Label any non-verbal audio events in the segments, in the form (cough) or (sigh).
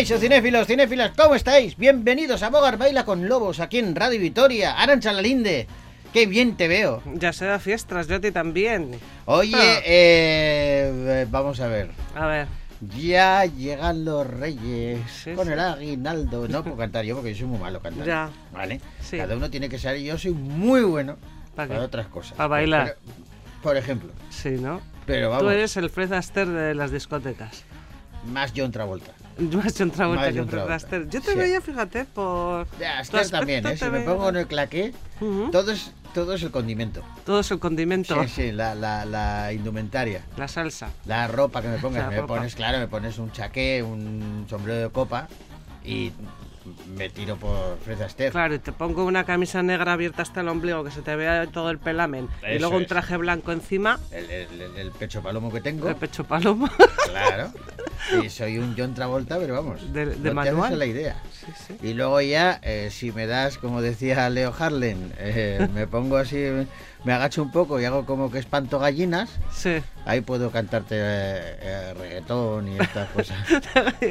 Caixo, cinéfilos, cinéfilas, ¿cómo estáis? Bienvenidos a Bogar Baila con Lobos, aquí en Radio Vitoria. Arancha Lalinde, qué bien te veo. Ya se da fiestas, yo a ti también. Oye, Ah. eh, vamos a ver. A ver, Ya llegan los reyes Sí, con sí. el aguinaldo. No puedo cantar yo porque soy muy malo cantando. Ya. ¿Vale? Sí. Cada uno tiene que ser. Yo soy muy bueno ¿Para otras cosas. Para bailar. Por, por ejemplo. sí, ¿no? Pero vamos, Tú eres el Fred Astaire de las discotecas. más John Travolta. (laughs) John Travolta Más que Fred. Astaire. Yo te Sí. veía, fíjate, por... Aspecto también, ¿eh? Si me pongo en el claqué, Ujú. todo, es, todo es el condimento. Todo es el condimento, Sí, sí, la, la, la indumentaria. la salsa. La ropa que me pongas, La me ropa. pones, claro, me pones un chaqué, un sombrero de copa y me tiro por Fred Astaire. Claro, y te pongo una camisa negra abierta hasta el ombligo, que se te vea todo el pelamen. y Eso luego un es. traje blanco encima, El, el- el- pecho palomo que tengo, el pecho paloma. claro. (laughs) Y soy un John Travolta, pero vamos, De- de no manual. la idea. sí, sí. Y luego ya, eh, si me das, como decía Leo Harlen, eh, me pongo así, me agacho un poco y hago como que espanto gallinas, Sí. ahí puedo cantarte eh, eh, reggaetón y estas (laughs) cosas.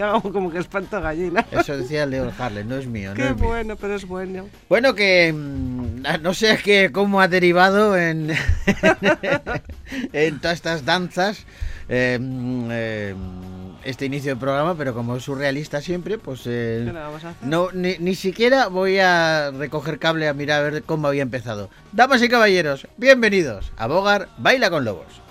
Hago como que espanto gallinas. Eso decía Leo Harlen, no es mío, no Qué es mío. bueno, pero es bueno. Bueno, que mm, no sé qué, cómo ha derivado en, (laughs) en todas estas danzas eh, mm, eh, este inicio del programa, pero como es surrealista siempre, pues eh, ¿Qué le vamos a hacer? no, ni, ni siquiera voy a recoger cable a mirar a ver cómo había empezado. Damas y caballeros, bienvenidos a Bogar Baila con Lobos.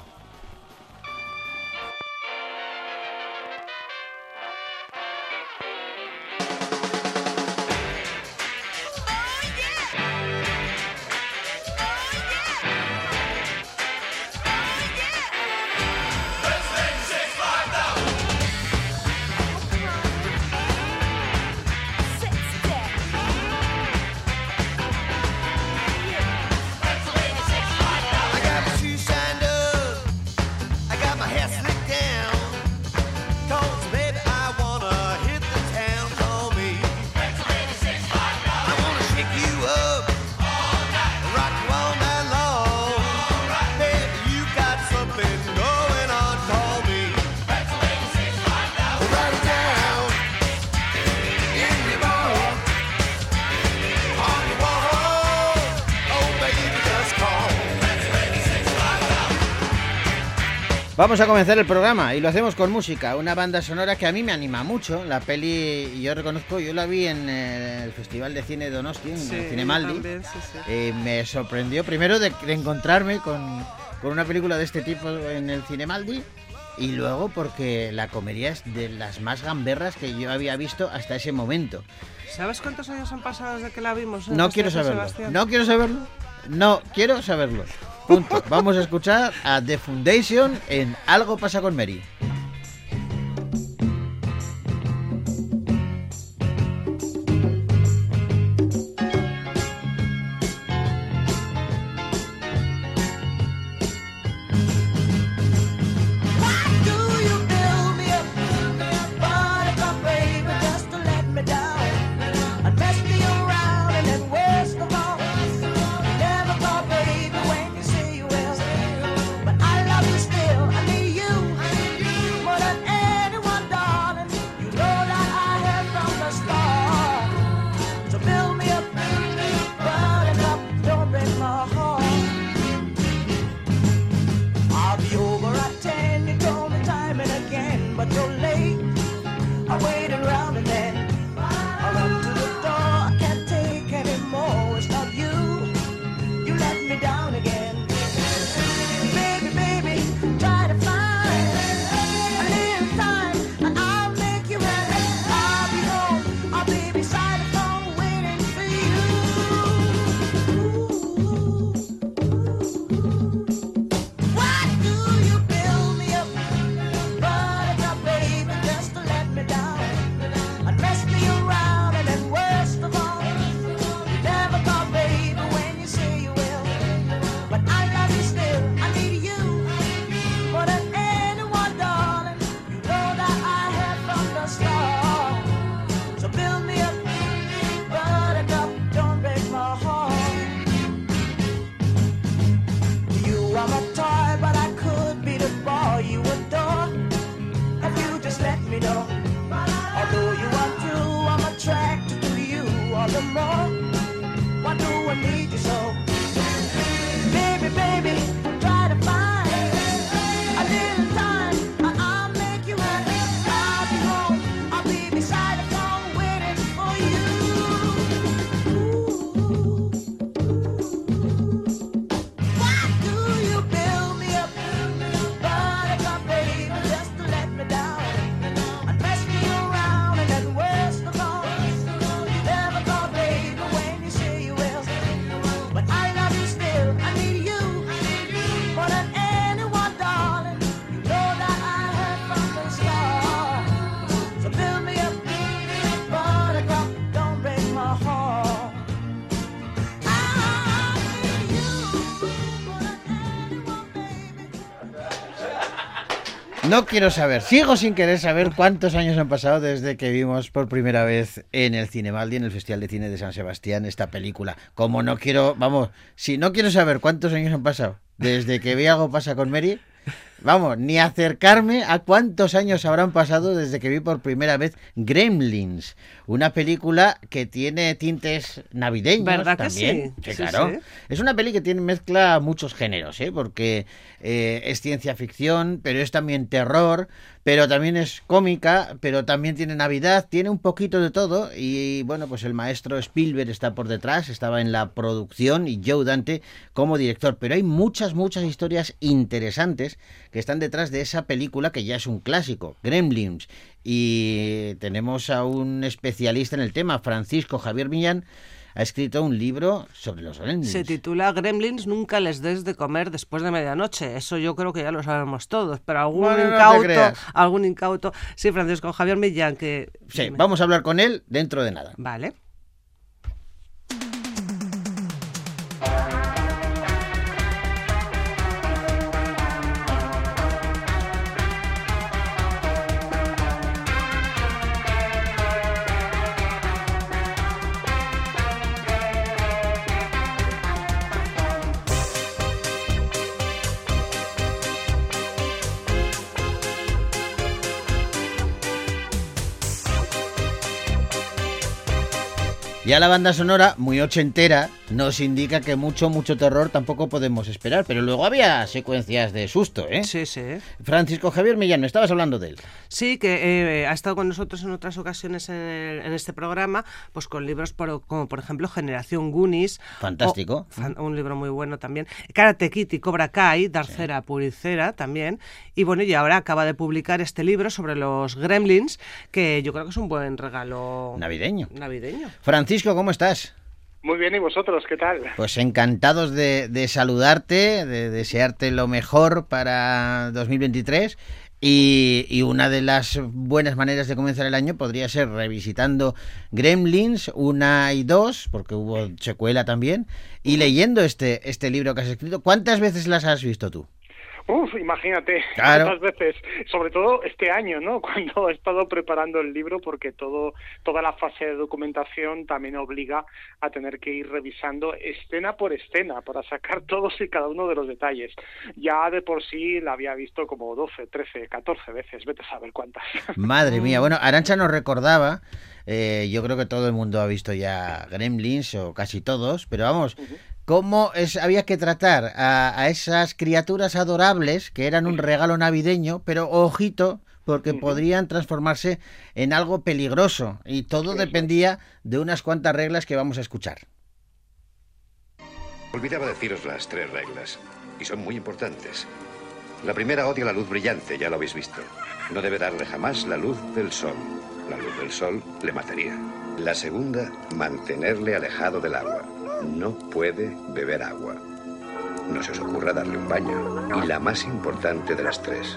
Vamos a comenzar el programa y lo hacemos con música, una banda sonora que a mí me anima mucho. La peli, y yo reconozco, yo la vi en el Festival de Cine Donosti, en Sí, el yo Cinemaldi. también, sí, sí. Eh, me sorprendió primero de, de encontrarme con, con una película de este tipo en el Cinemaldi y luego porque la comedia es de las más gamberras que yo había visto hasta ese momento. ¿Sabes cuántos años han pasado desde que la vimos? No quiero de San saberlo. Sebastián? No quiero saberlo. No quiero saberlo. Vamos a escuchar a The Foundation en Algo pasa con Mary. No quiero saber, sigo sin querer saber cuántos años han pasado desde que vimos por primera vez en el Cinemaldi, en el Festival de Cine de San Sebastián, esta película. Como no quiero, vamos, si no quiero saber cuántos años han pasado desde que vi algo pasa con Mary, vamos, ni acercarme a cuántos años habrán pasado desde que vi por primera vez Gremlins, una película que tiene tintes navideños ¿Verdad que también. sí? Sí, claro. sí. Es una peli que tiene mezcla muchos géneros, ¿eh? porque eh, es ciencia ficción, pero es también terror, pero también es cómica, pero también tiene Navidad, tiene un poquito de todo y bueno, pues el maestro Spielberg está por detrás, estaba en la producción y Joe Dante como director, pero hay muchas, muchas historias interesantes que están detrás de esa película que ya es un clásico, Gremlins, y tenemos a un especialista en el tema, Francisco Javier Millán, ha escrito un libro sobre los gremlins. Se titula Gremlins, nunca les des de comer después de medianoche. Eso yo creo que ya lo sabemos todos, pero algún Bueno, incauto, algún incauto. Sí, Francisco Javier Millán, que... Sí, vamos a hablar con él dentro de nada. Vale. Ya la banda sonora, muy ochentera, nos indica que mucho, mucho terror tampoco podemos esperar, pero luego había secuencias de susto, ¿eh? Sí, sí. Francisco Javier Millán, estabas hablando de él. Sí, que eh, ha estado con nosotros en otras ocasiones en, el- en este programa, pues con libros por- como por ejemplo Generación Goonies. Fantástico. o- fan- un libro muy bueno también. Karate Kid y Cobra Kai, Darcera Puricera también. Y bueno, y ahora acaba de publicar este libro sobre los gremlins, que yo creo que es un buen regalo Navideño. navideño. Francisco, ¿cómo estás? Muy bien, ¿y vosotros qué tal? Pues encantados de, de saludarte, de desearte lo mejor para 2023. Y, y una de las buenas maneras de comenzar el año podría ser revisitando Gremlins 1 y 2, porque hubo secuela también, y leyendo este, este libro que has escrito. ¿Cuántas veces las has visto tú? Uf, imagínate, Claro. cuántas veces, sobre todo este año, ¿no? (laughs) Cuando he estado preparando el libro, porque todo, toda la fase de documentación también obliga a tener que ir revisando escena por escena para sacar (laughs) todos y cada uno de los detalles. Ya de por sí la había visto como 12, 13, 14 veces, vete a saber cuántas. (laughs) Madre mía, bueno, Arancha nos recordaba, eh, yo creo que todo el mundo ha visto ya Gremlins, o casi todos, pero vamos, cómo es, había que tratar a, a esas criaturas adorables que eran un regalo navideño, pero ojito, porque podrían transformarse en algo peligroso, y todo dependía de unas cuantas reglas que vamos a escuchar. Olvidaba deciros las tres reglas, y son muy importantes. La primera odia la luz brillante, ya lo habéis visto. No debe darle jamás la luz del sol. La luz del sol le mataría. La segunda, mantenerle alejado del agua. No puede beber agua. No se os ocurra darle un baño. Y la más importante de las tres,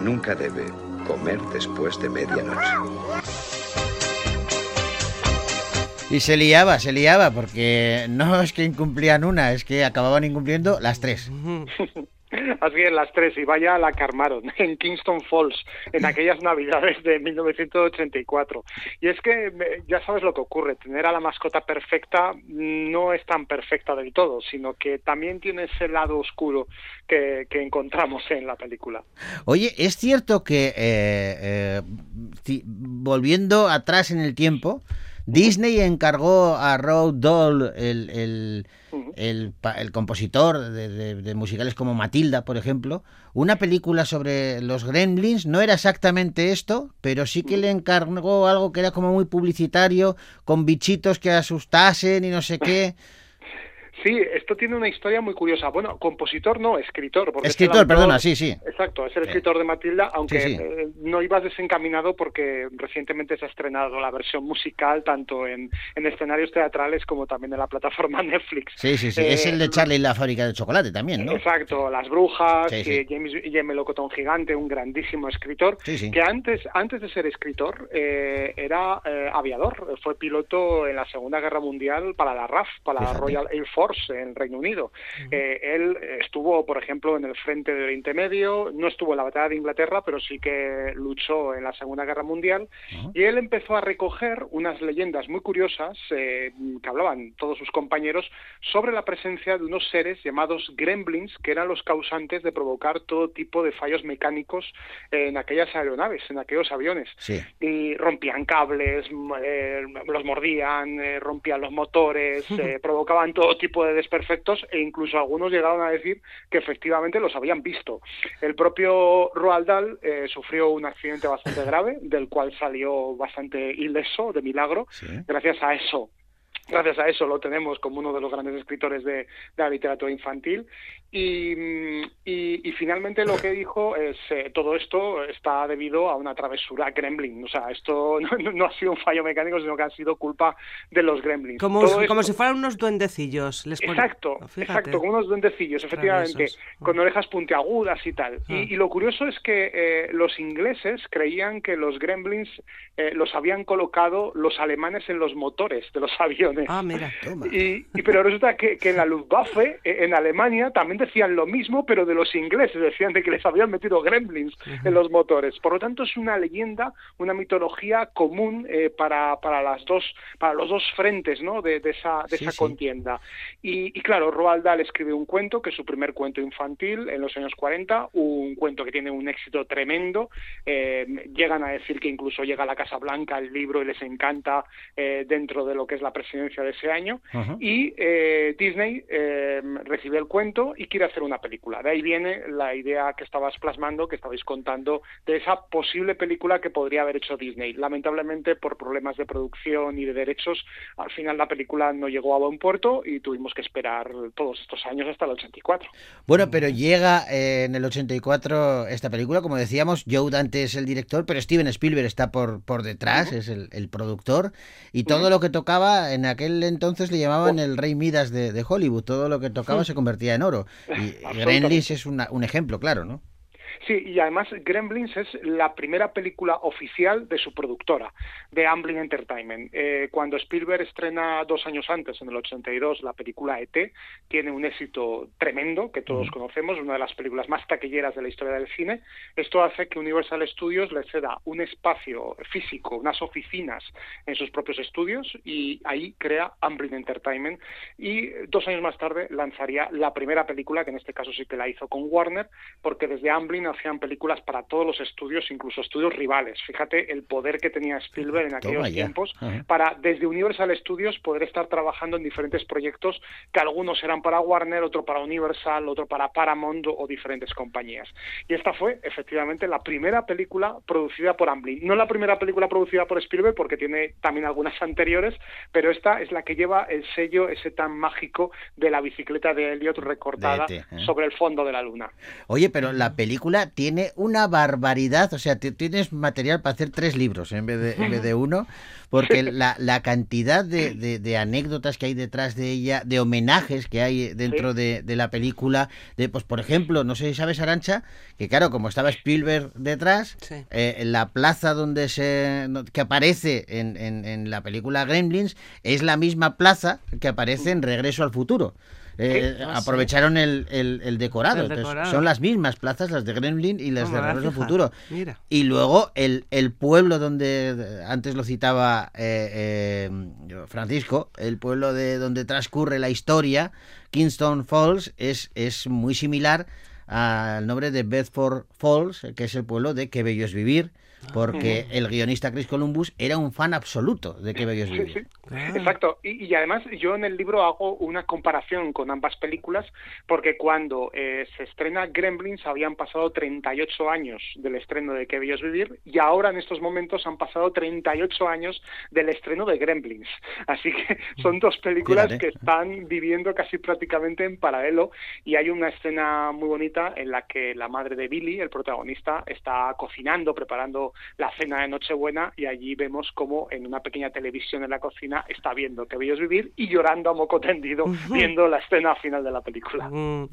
nunca debe comer después de medianoche. Y se liaba, se liaba, porque no es que incumplían una, es que acababan incumpliendo las tres. (laughs) Así es, las tres, y vaya la que armaron (laughs) en Kingston Falls, en aquellas navidades de 1984. Y es que ya sabes lo que ocurre, tener a la mascota perfecta no es tan perfecta del todo, sino que también tiene ese lado oscuro que, que encontramos en la película. Oye, es cierto que, eh, eh, volviendo atrás en el tiempo, Disney encargó a Roald Dahl, el, el, el el compositor de, de- de musicales como Matilda, por ejemplo, una película sobre los gremlins. No era exactamente esto, pero sí que le encargó algo que era como muy publicitario, con bichitos que asustasen y no sé qué. (laughs) Sí, esto tiene una historia muy curiosa. Bueno, compositor no, escritor. porque es Escritor, autor- perdona, sí, sí. Exacto, es el escritor de Matilda, aunque Sí, sí. eh, no ibas desencaminado porque recientemente se ha estrenado la versión musical tanto en, en escenarios teatrales como también en la plataforma (laughs) Netflix. Sí, sí, sí. Eh, es el de Charlie y la fábrica de chocolate también, ¿no? Exacto, Las Brujas, Sí, James y el melocotón gigante, un grandísimo escritor, que antes, antes de ser escritor eh, era eh, aviador, fue piloto en la Segunda Guerra Mundial para la RAF, para la. Royal Air Force, Force en Reino Unido. Eh, él estuvo, por ejemplo, en el frente de Oriente Medio, no estuvo en la batalla de Inglaterra, pero sí que luchó en la Segunda Guerra Mundial. Y él empezó a recoger unas leyendas muy curiosas eh, que hablaban todos sus compañeros sobre la presencia de unos seres llamados gremlins, que eran los causantes de provocar todo tipo de fallos mecánicos en aquellas aeronaves, en aquellos aviones. Sí. Y rompían cables, eh, los mordían, eh, rompían los motores, (laughs) provocaban todo tipo de desperfectos e incluso algunos llegaron a decir que efectivamente los habían visto. El propio Roald Dahl eh, sufrió un accidente bastante grave, del cual salió bastante ileso, de milagro, Sí. gracias a eso. Gracias a eso lo tenemos como uno de los grandes escritores de, de la literatura infantil. Y, mm, y- y finalmente lo que dijo es eh, todo esto está debido a una travesura gremlin. O sea, esto (laughs) no, ha sido un fallo mecánico, sino que ha sido culpa de los gremlins. Como, como si fueran unos duendecillos. Les pone- Exacto, Fíjate. exacto, como unos duendecillos, efectivamente, con orejas puntiagudas y tal. Ah. Y, y lo curioso es que eh, los ingleses creían que los gremlins eh, los habían colocado los alemanes en los motores de los (laughs) aviones. Ah, mira. Toma. Y, y- pero resulta que, que en la Luftwaffe, eh, en Alemania, también decían lo mismo, pero de los ingleses, decían de que les habían metido gremlins en los motores. Por lo tanto, es una leyenda, una mitología común eh, para, para las dos, para los dos frentes, ¿no? De, de esa, de Sí, esa sí. contienda. Y, y claro, Roald Dahl escribe un cuento, que es su primer cuento infantil en los años 40, un cuento que tiene un éxito tremendo. Eh, llegan a decir que incluso llega a la Casa Blanca el libro y les encanta eh, dentro de lo que es la presidencia de ese año. Ajá. Y eh, Disney eh, recibe el cuento y quiere hacer una película. De ahí viene la idea que estabas plasmando, que estabais contando, de esa posible película que podría haber hecho Disney. Lamentablemente, por problemas de producción y de derechos, al final la película no llegó a buen puerto y tuvimos que esperar todos estos años hasta el 84. Bueno, pero llega eh, en el 84 esta película, como decíamos, Joe Dante es el director, pero Steven Spielberg está por, por detrás, es el, el productor, y todo lo que tocaba en aquel entonces le llamaban el rey Midas de, de Hollywood, todo lo que tocaba se convertía en oro. (laughs) Y. Gremlins es una- un ejemplo, claro, ¿no? Sí, y además Gremlins es la primera película oficial de su productora, de Amblin Entertainment. Eh, cuando Spielberg estrena dos años antes, en el 82, la película ET, tiene un éxito tremendo que todos conocemos, una de las películas más taquilleras de la historia del cine. Esto hace que Universal Studios le ceda un espacio físico, unas oficinas en sus propios estudios y ahí crea Amblin Entertainment y dos años más tarde lanzaría la primera película, que en este caso sí que la hizo con Warner, porque desde Amblin hacían películas para todos los estudios, incluso estudios rivales. Fíjate el poder que tenía Spielberg en aquellos tiempos para desde Universal Studios poder estar trabajando en diferentes proyectos que algunos eran para Warner, otro para Universal, otro para Paramount o diferentes compañías. Y esta fue efectivamente la primera película producida por Amblin. No la primera película producida por Spielberg porque tiene también algunas anteriores, pero esta es la que lleva el sello ese tan mágico de la bicicleta de Elliot recortada De E.T., ¿eh? sobre el fondo de la luna. Oye, pero la película tiene una barbaridad, o sea, tienes material para hacer tres libros en vez de, en vez de uno, porque la, la cantidad de, de- de anécdotas que hay detrás de ella, de homenajes que hay dentro de, de la película, de pues por ejemplo, no sé si sabes, Arancha, que claro, como estaba Spielberg detrás, Sí. eh, en la plaza donde se que aparece en, en- en la película Gremlins es la misma plaza que aparece en Regreso al Futuro. Eh. Ah, aprovecharon el, el- el decorado. El Entonces, son las mismas plazas, las de Gremlin y las No de Regreso. Futuro. Mira. Y luego el, el pueblo donde antes lo citaba eh, eh, Francisco, el pueblo de donde transcurre la historia, Kingston Falls, es, es muy similar al nombre de Bedford Falls, que es el pueblo de Qué bello es vivir, porque el guionista Chris Columbus era un fan absoluto de Qué bello es vivir. Ah. Exacto. Y, y además yo en el libro hago una comparación con ambas películas porque cuando eh, se estrena Gremlins habían pasado 38 años del estreno de Qué bello es vivir y ahora en estos momentos han pasado 38 años del estreno de Gremlins. Así que son dos películas Fíjate. que están viviendo casi prácticamente en paralelo y hay una escena muy bonita en la que la madre de Billy, el protagonista, está cocinando, preparando la cena de Nochebuena y allí vemos como en una pequeña televisión en la cocina está viendo que bello es vivir y llorando a moco tendido viendo la escena final de la película. Mm.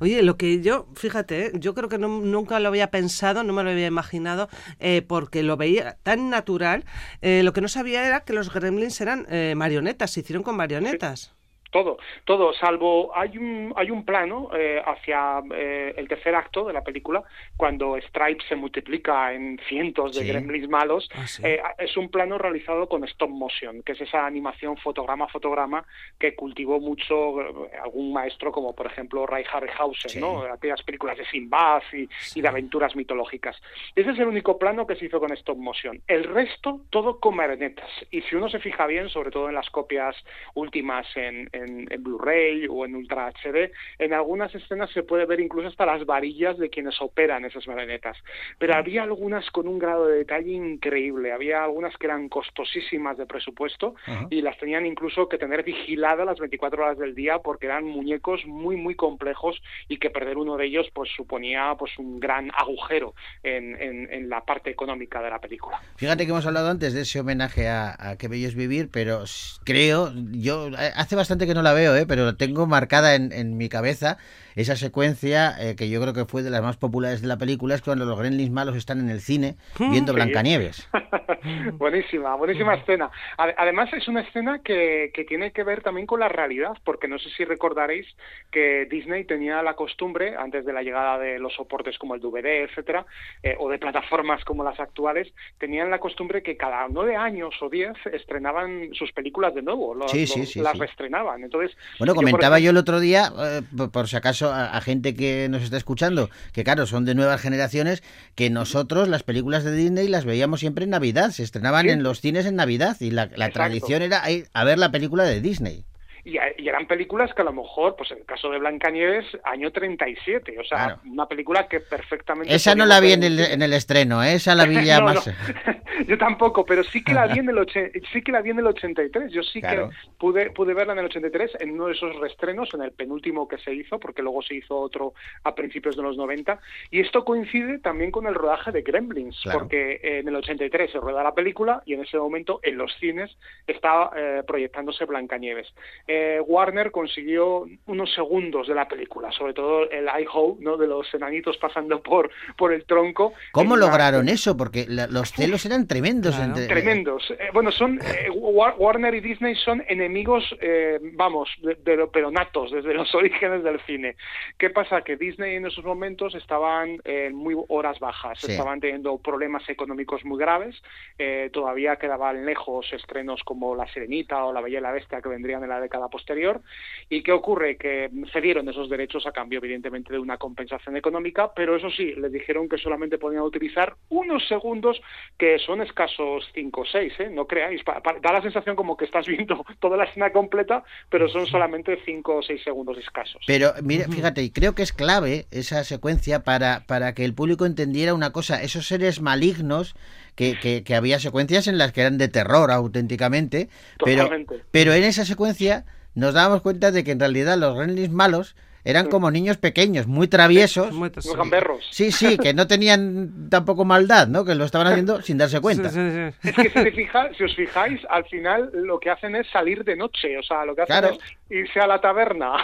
Oye, lo que yo, fíjate, ¿eh? yo creo que no- nunca lo había pensado, no me lo había imaginado, eh, porque lo veía tan natural. Eh, lo que no sabía era que los gremlins eran marionetas, se hicieron con marionetas. Todo, todo, salvo hay un, hay un plano eh, hacia eh, el tercer acto de la película, cuando Stripe se multiplica en cientos de Sí. gremlins malos, Ah, sí. eh, es un plano realizado con stop motion, que es esa animación fotograma a fotograma que cultivó mucho eh, algún maestro como por ejemplo Ray Harryhausen, Sí. ¿no? aquellas películas de Sinbad y, y de aventuras mitológicas. Ese es el único plano que se hizo con stop motion. El resto, todo con marionetas. Y si uno se fija bien, sobre todo en las copias últimas en, en- en Blu-ray o en Ultra HD, en algunas escenas se puede ver incluso hasta las varillas de quienes operan esas marionetas. Pero había algunas con un grado de detalle increíble. Había algunas que eran costosísimas de presupuesto y las tenían incluso que tener vigiladas las 24 horas del día porque eran muñecos muy muy complejos y que perder uno de ellos pues suponía pues un gran agujero en, en- en la parte económica de la película. Fíjate que hemos hablado antes de ese homenaje a, a Qué bello es vivir, pero creo, yo eh, hace bastante que no la veo, ¿eh? pero tengo marcada en, en mi cabeza esa secuencia eh, que yo creo que fue de las más populares de la película, es cuando los gremlins malos están en el cine viendo Sí. Blancanieves. (laughs) buenísima, buenísima escena. Ade- Además es una escena que, que tiene que ver también con la realidad, porque no sé si recordaréis que Disney tenía la costumbre, antes de la llegada de los soportes como el DVD, etcétera, eh, o de plataformas como las actuales, tenían la costumbre que cada nueve años o diez estrenaban sus películas de nuevo, lo- Sí, sí, sí, las reestrenaban. Entonces, Bueno, yo, comentaba yo el otro día, eh, por si acaso a, a gente que nos está escuchando, que claro, son de nuevas generaciones, que nosotros las películas de Disney las veíamos siempre en Navidad, se estrenaban Sí. en los cines en Navidad y la, la tradición era ir a ver la película de Disney. Y, y eran películas que a lo mejor, pues en el caso de Blancanieves, año 37, o sea, Claro. una película que perfectamente... Esa no la vi en el, en el estreno, ¿eh? esa la vi ya (laughs) No, más... no. (laughs) Yo tampoco, pero sí que la vi en el oche- sí que la vi en el 83. Yo sí Claro. que pude pude verla en el 83 en uno de esos restrenos, en el penúltimo que se hizo, porque luego se hizo otro a principios de los 90. Y esto coincide también con el rodaje de Gremlins, Claro. porque en el 83 se rueda la película y en ese momento en los cines estaba eh, proyectándose Blancanieves. Eh, Warner consiguió unos segundos de la película, sobre todo el I-Ho, ¿no? de los enanitos pasando por por el tronco. ¿Cómo lograron eso? Porque la- los celos eran tremendos. Claro. entre- Tremendos. Eh, bueno, son eh, War- Warner y Disney son enemigos, eh, vamos, de, de lo- pero natos desde los (laughs) orígenes del cine. ¿Qué pasa? Que Disney en esos momentos estaban en muy horas bajas, Sí. estaban teniendo problemas económicos muy graves, eh, todavía quedaban lejos estrenos como La Sirenita o La Bella y la Bestia que vendrían en la década posterior. ¿Y qué ocurre? Que cedieron esos derechos a cambio, evidentemente, de una compensación económica, pero eso sí, les dijeron que solamente podían utilizar unos segundos que son escasos 5 o 6, ¿eh? no creáis. Pa- pa- da la sensación como que estás viendo (laughs) toda la escena completa, pero son solamente 5 o 6 segundos escasos. Pero mira, fíjate, y creo que es clave esa secuencia para, para que el público entendiera una cosa, esos seres malignos, que, que, que había secuencias en las que eran de terror auténticamente, pero, Totalmente. pero en esa secuencia nos dábamos cuenta de que en realidad los gremlins malos eran como niños pequeños, muy traviesos. Muy gamberros. Sí, sí, que no tenían tampoco maldad, ¿no? Que lo estaban haciendo (laughs) sin darse cuenta. Sí, sí, sí. Es que si, te fija- si os fijáis, al final lo que hacen es salir de noche, o sea, lo que hacen Claro. es irse a la taberna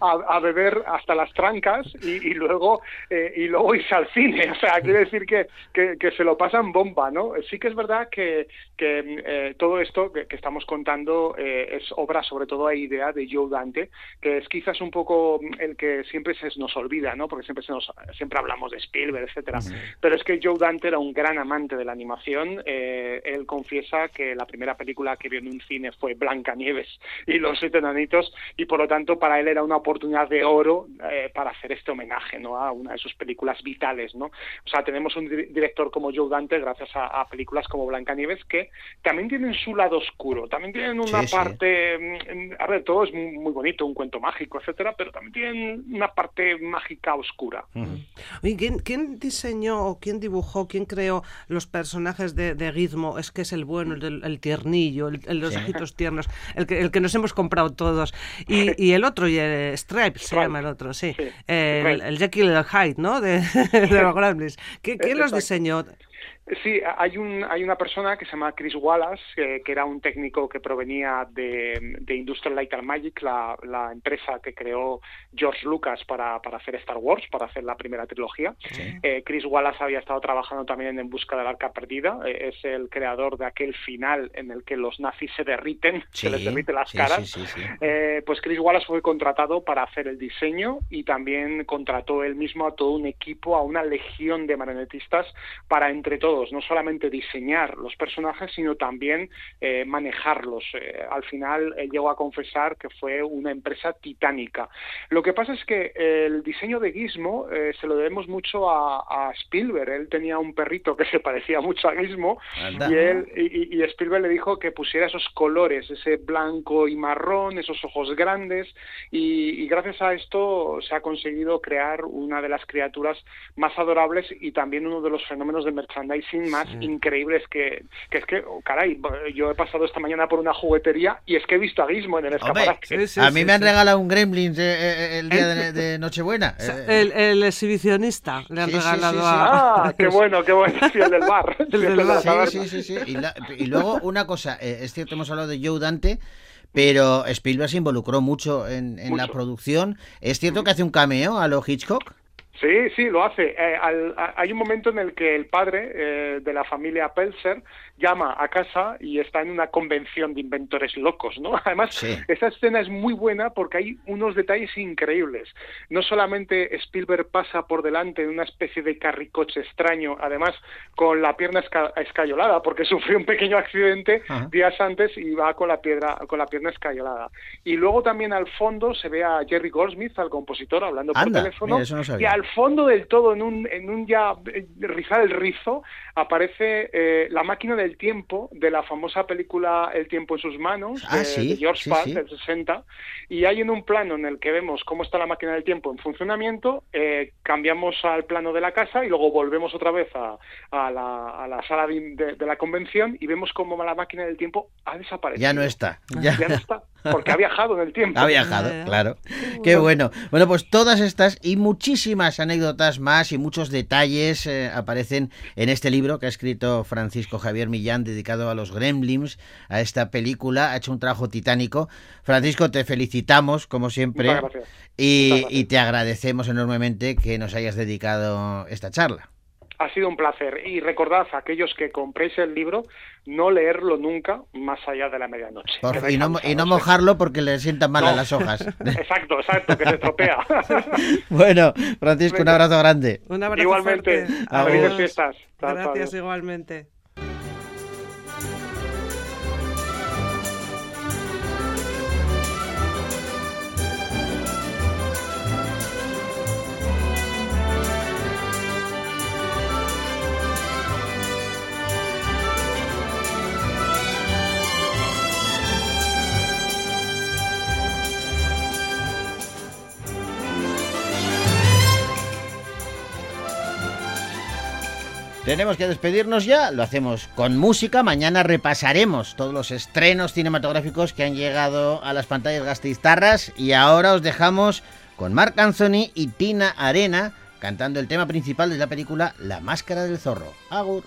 a, a beber hasta las trancas y, y luego eh, y luego irse al cine, o sea, quiere decir que, que, que se lo pasan bomba, ¿no? Sí que es verdad que, que eh, todo esto que, que estamos contando eh, es obra sobre todo a idea de Joe Dante, que es quizás un poco el que siempre se nos olvida, ¿no? Porque siempre se nos siempre hablamos de Spielberg, etcétera. Pero es que Joe Dante era un gran amante de la animación. Él confiesa que la primera película que vio en un cine fue Blancanieves y los siete enanitos y por lo tanto para él era una oportunidad de oro eh, para hacer este homenaje, ¿no? A una de sus películas vitales, ¿no? O sea, tenemos un di- director como Joe Dante gracias a, a películas como Blancanieves que también tienen su lado oscuro, también tienen una Sí, sí. parte, mm, a ver, todo es muy, bonito, un cuento mágico, etcétera, pero también tienen una parte mágica oscura. Oye, ¿quién, quién diseñó o quién dibujó, quién creó los personajes de, de Gizmo? Es que es el bueno, el, el tiernillo, el, los Sí. ojitos tiernos, el que, el que nos hemos comprado todos. Y, (laughs) y el otro, y el Stripe se llama el otro, sí. Sí, el, el Jekyll y el Hyde, ¿no? De, (laughs) de los (laughs) Gremlins. ¿Qué- ¿Quién los diseñó? Sí, hay, un, hay una persona que se llama Chris Wallace, eh, que era un técnico que provenía de, de Industrial Light and Magic, la, la empresa que creó George Lucas para, para hacer Star Wars, para hacer la primera trilogía. Eh, Chris Wallace había estado trabajando también en Busca del Arca Perdida, eh, es el creador de aquel final en el que los nazis se derriten, se les derriten las sí, caras. Eh, pues Chris Wallace fue contratado para hacer el diseño y también contrató él mismo a todo un equipo, a una legión de marionetistas para entre todos no solamente diseñar los personajes, sino también eh, manejarlos. Eh, al final él llegó a confesar que fue una empresa titánica. Lo que pasa es que el diseño de Gizmo eh, se lo debemos mucho a, a Spielberg. Él tenía un perrito que se parecía mucho a Gizmo Anda. y él y, y Spielberg le dijo que pusiera esos colores, ese blanco y marrón, esos ojos grandes y, y gracias a esto se ha conseguido crear una de las criaturas más adorables y también uno de los fenómenos de merchandising más increíbles que, que es que, oh, caray, yo he pasado esta mañana por una juguetería y es que he visto a Gizmo en el Hombre, escaparate. Sí, sí, a mí sí, me han regalado un Gremlins eh, eh, el día de, de Nochebuena. O sea, Eh, el, el exhibicionista le han Sí, sí, sí, regalado sí. a... Ah, (laughs) qué bueno, qué bueno, sí, el del bar. (laughs) El del bar. Sí, sí, sí, sí. Y, la- y luego una cosa, eh, es cierto, hemos hablado de Joe Dante, pero Spielberg se involucró mucho en, en la producción. ¿Es cierto que hace un cameo a lo Hitchcock? Sí, sí, lo hace. Eh, al- hay un momento en el que el padre eh, de la familia Pelser llama a casa y está en una convención de inventores locos, ¿no? (laughs) Además, Sí. esa escena es muy buena porque hay unos detalles increíbles. No solamente Spielberg pasa por delante de una especie de carricoche extraño, además con la pierna esca- escayolada, porque (laughs) sufrió un pequeño accidente Ajá. días antes y va con la piedra, con la pierna escayolada. Y luego también al fondo se ve a Jerry Goldsmith, al compositor, hablando por teléfono. mira, eso no y al fondo del todo, en un, en un ya eh, rizar el rizo, aparece eh, la máquina del tiempo de la famosa película El tiempo en sus manos, Ah, de, sí, de George sí, Paz, sí. del 60, y hay en un plano en el que vemos cómo está la máquina del tiempo en funcionamiento, eh, cambiamos al plano de la casa y luego volvemos otra vez a, a la, a la sala de, de- de la convención y vemos cómo la máquina del tiempo ha desaparecido. Ya no está. Ya, Ya no está, porque ha viajado en el tiempo. (laughs) ha viajado, claro. Qué bueno. Bueno, pues todas estas y muchísimas anécdotas más y muchos detalles eh, aparecen en este libro que ha escrito Francisco Javier Millán dedicado a los Gremlins, a esta película. Ha hecho un trabajo titánico. Francisco, te felicitamos, como siempre. Muchas gracias. Y, Muchas gracias. y te agradecemos enormemente que nos hayas dedicado esta charla. Ha sido un placer. Y recordad, aquellos que compréis el libro, no leerlo nunca más allá de la medianoche. Por- y, no, y no avisados, mojarlo porque le sientan mal a las hojas. (laughs) (laughs) Exacto, exacto, que se estropea. (laughs) bueno, Francisco, un abrazo grande. Un abrazo Igualmente. fuerte. Felices fiestas. Gracias adiós. igualmente. Tenemos que despedirnos ya, lo hacemos con música. Mañana repasaremos todos los estrenos cinematográficos que han llegado a las pantallas gastistarras. Y ahora os dejamos con Marc Anthony y Tina Arena cantando el tema principal de la película La Máscara del Zorro. Agur.